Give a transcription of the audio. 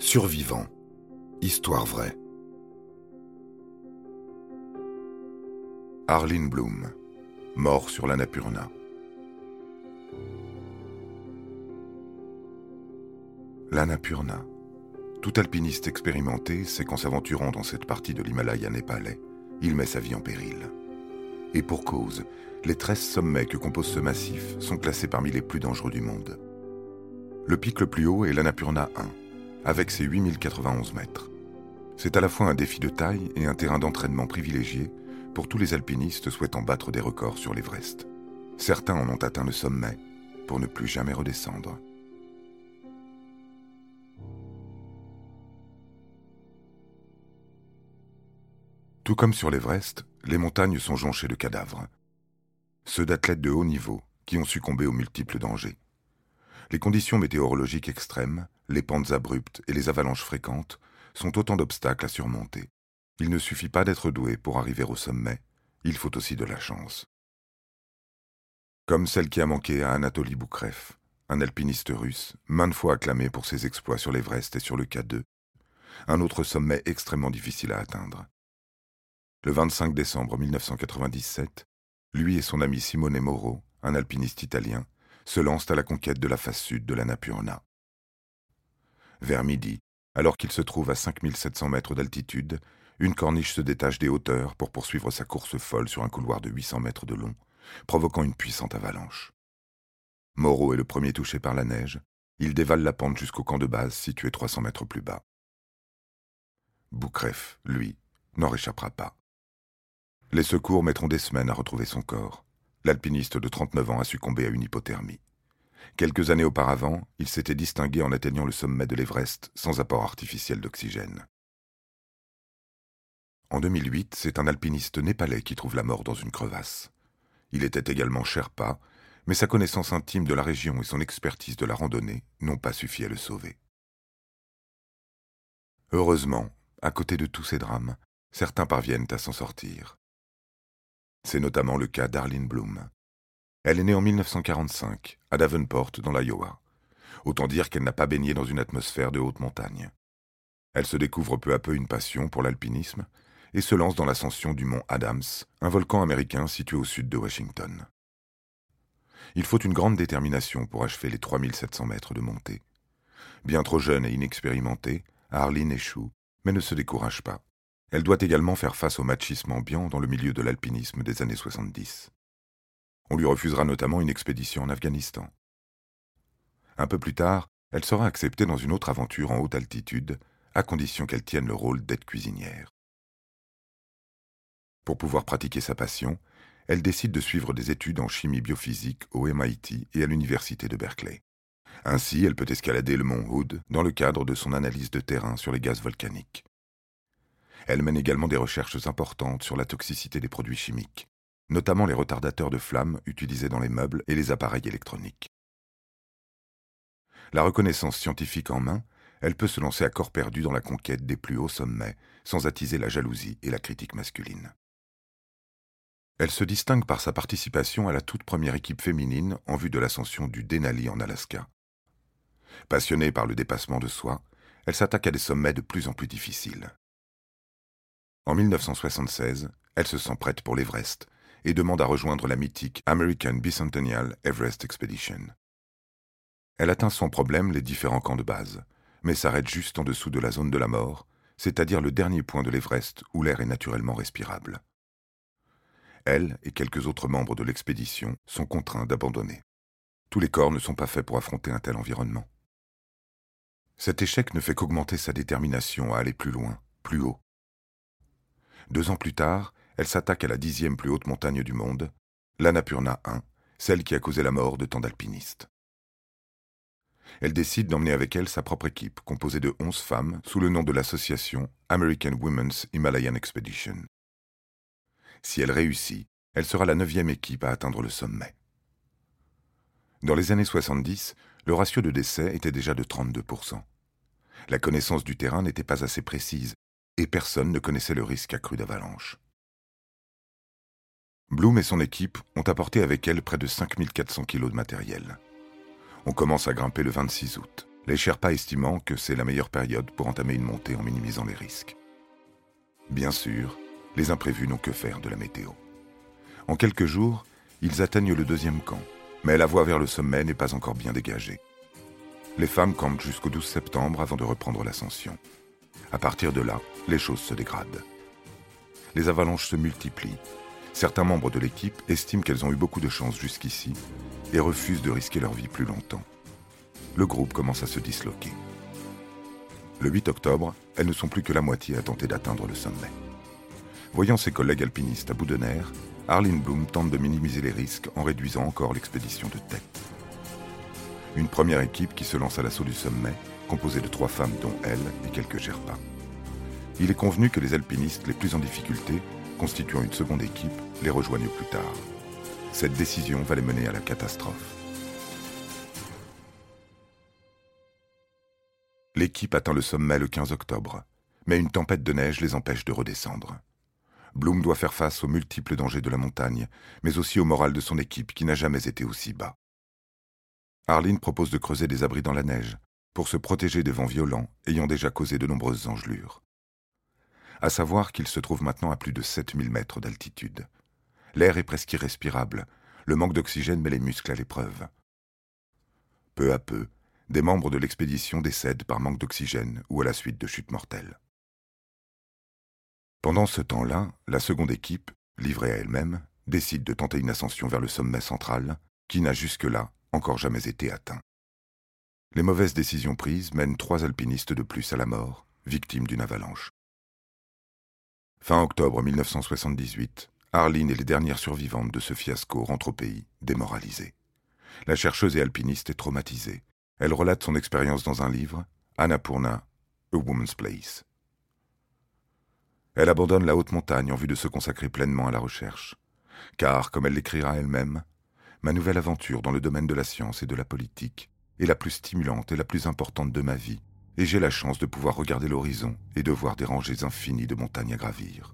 Survivant. Histoire vraie. Arlene Bloom. Mort sur l'Annapurna. L'Annapurna. Tout alpiniste expérimenté sait qu'en s'aventurant dans cette partie de l'Himalaya népalais, il met sa vie en péril. Et pour cause, les 13 sommets que compose ce massif sont classés parmi les plus dangereux du monde. Le pic le plus haut est l'Annapurna 1, avec ses 8091 mètres. C'est à la fois un défi de taille et un terrain d'entraînement privilégié pour tous les alpinistes souhaitant battre des records sur l'Everest. Certains en ont atteint le sommet pour ne plus jamais redescendre. Tout comme sur l'Everest, les montagnes sont jonchées de cadavres. Ceux d'athlètes de haut niveau qui ont succombé aux multiples dangers. Les conditions météorologiques extrêmes, les pentes abruptes et les avalanches fréquentes sont autant d'obstacles à surmonter. Il ne suffit pas d'être doué pour arriver au sommet, il faut aussi de la chance. Comme celle qui a manqué à Anatoly Boukrev, un alpiniste russe, maintes fois acclamé pour ses exploits sur l'Everest et sur le K2, un autre sommet extrêmement difficile à atteindre. Le 25 décembre 1997, lui et son ami Simone Moro, un alpiniste italien, se lancent à la conquête de la face sud de la Napurna. Vers midi, alors qu'il se trouve à 5700 mètres d'altitude, une corniche se détache des hauteurs pour poursuivre sa course folle sur un couloir de 800 mètres de long, provoquant une puissante avalanche. Moreau est le premier touché par la neige. Il dévale la pente jusqu'au camp de base situé 300 mètres plus bas. Boukref, lui, n'en réchappera pas. Les secours mettront des semaines à retrouver son corps. L'alpiniste de 39 ans a succombé à une hypothermie. Quelques années auparavant, il s'était distingué en atteignant le sommet de l'Everest sans apport artificiel d'oxygène. En 2008, c'est un alpiniste népalais qui trouve la mort dans une crevasse. Il était également Sherpa, mais sa connaissance intime de la région et son expertise de la randonnée n'ont pas suffi à le sauver. Heureusement, à côté de tous ces drames, certains parviennent à s'en sortir. C'est notamment le cas d'Arlene Bloom. Elle est née en 1945, à Davenport, dans l'Iowa. Autant dire qu'elle n'a pas baigné dans une atmosphère de haute montagne. Elle se découvre peu à peu une passion pour l'alpinisme et se lance dans l'ascension du mont Adams, un volcan américain situé au sud de Washington. Il faut une grande détermination pour achever les 3700 mètres de montée. Bien trop jeune et inexpérimentée, Arlene échoue, mais ne se décourage pas. Elle doit également faire face au machisme ambiant dans le milieu de l'alpinisme des années 70. On lui refusera notamment une expédition en Afghanistan. Un peu plus tard, elle sera acceptée dans une autre aventure en haute altitude, à condition qu'elle tienne le rôle d'aide cuisinière. Pour pouvoir pratiquer sa passion, elle décide de suivre des études en chimie biophysique au MIT et à l'université de Berkeley. Ainsi, elle peut escalader le mont Hood dans le cadre de son analyse de terrain sur les gaz volcaniques. Elle mène également des recherches importantes sur la toxicité des produits chimiques, notamment les retardateurs de flammes utilisés dans les meubles et les appareils électroniques. La reconnaissance scientifique en main, elle peut se lancer à corps perdu dans la conquête des plus hauts sommets, sans attiser la jalousie et la critique masculine. Elle se distingue par sa participation à la toute première équipe féminine en vue de l'ascension du Denali en Alaska. Passionnée par le dépassement de soi, elle s'attaque à des sommets de plus en plus difficiles. En 1976, elle se sent prête pour l'Everest et demande à rejoindre la mythique American Bicentennial Everest Expedition. Elle atteint sans problème les différents camps de base, mais s'arrête juste en dessous de la zone de la mort, c'est-à-dire le dernier point de l'Everest où l'air est naturellement respirable. Elle et quelques autres membres de l'expédition sont contraints d'abandonner. Tous les corps ne sont pas faits pour affronter un tel environnement. Cet échec ne fait qu'augmenter sa détermination à aller plus loin, plus haut, deux ans plus tard, elle s'attaque à la dixième plus haute montagne du monde, l'Annapurna 1, celle qui a causé la mort de tant d'alpinistes. Elle décide d'emmener avec elle sa propre équipe, composée de onze femmes, sous le nom de l'association American Women's Himalayan Expedition. Si elle réussit, elle sera la neuvième équipe à atteindre le sommet. Dans les années 70, le ratio de décès était déjà de 32%. La connaissance du terrain n'était pas assez précise et personne ne connaissait le risque accru d'avalanche. Bloom et son équipe ont apporté avec elle près de 5400 kilos de matériel. On commence à grimper le 26 août. les Sherpas estimant que c'est la meilleure période pour entamer une montée en minimisant les risques. Bien sûr, les imprévus n'ont que faire de la météo. En quelques jours, ils atteignent le deuxième camp, mais la voie vers le sommet n'est pas encore bien dégagée. Les femmes campent jusqu'au 12 septembre avant de reprendre l'ascension. À partir de là, les choses se dégradent. Les avalanches se multiplient. Certains membres de l'équipe estiment qu'elles ont eu beaucoup de chance jusqu'ici et refusent de risquer leur vie plus longtemps. Le groupe commence à se disloquer. Le 8 octobre, elles ne sont plus que la moitié à tenter d'atteindre le sommet. Voyant ses collègues alpinistes à bout de nerfs, Arlene Bloom tente de minimiser les risques en réduisant encore l'expédition de tête. Une première équipe qui se lance à l'assaut du sommet, composée de trois femmes dont elle et quelques Sherpas. Il est convenu que les alpinistes les plus en difficulté, constituant une seconde équipe, les rejoignent plus tard. Cette décision va les mener à la catastrophe. L'équipe atteint le sommet le 15 octobre, mais une tempête de neige les empêche de redescendre. Bloom doit faire face aux multiples dangers de la montagne, mais aussi au moral de son équipe qui n'a jamais été aussi bas. Arline propose de creuser des abris dans la neige pour se protéger des vents violents ayant déjà causé de nombreuses engelures. À savoir qu'il se trouve maintenant à plus de 7000 mètres d'altitude. L'air est presque irrespirable, le manque d'oxygène met les muscles à l'épreuve. Peu à peu, des membres de l'expédition décèdent par manque d'oxygène ou à la suite de chutes mortelles. Pendant ce temps-là, la seconde équipe, livrée à elle-même, décide de tenter une ascension vers le sommet central, qui n'a jusque-là encore jamais été atteint. Les mauvaises décisions prises mènent trois alpinistes de plus à la mort, victimes d'une avalanche. Fin octobre 1978, Arline et les dernières survivantes de ce fiasco rentrent au pays, démoralisées. La chercheuse et alpiniste est traumatisée. Elle relate son expérience dans un livre, Annapurna, A Woman's Place. Elle abandonne la haute montagne en vue de se consacrer pleinement à la recherche. Car, comme elle l'écrira elle-même, ma nouvelle aventure dans le domaine de la science et de la politique est la plus stimulante et la plus importante de ma vie, et j'ai la chance de pouvoir regarder l'horizon et de voir des rangées infinies de montagnes à gravir.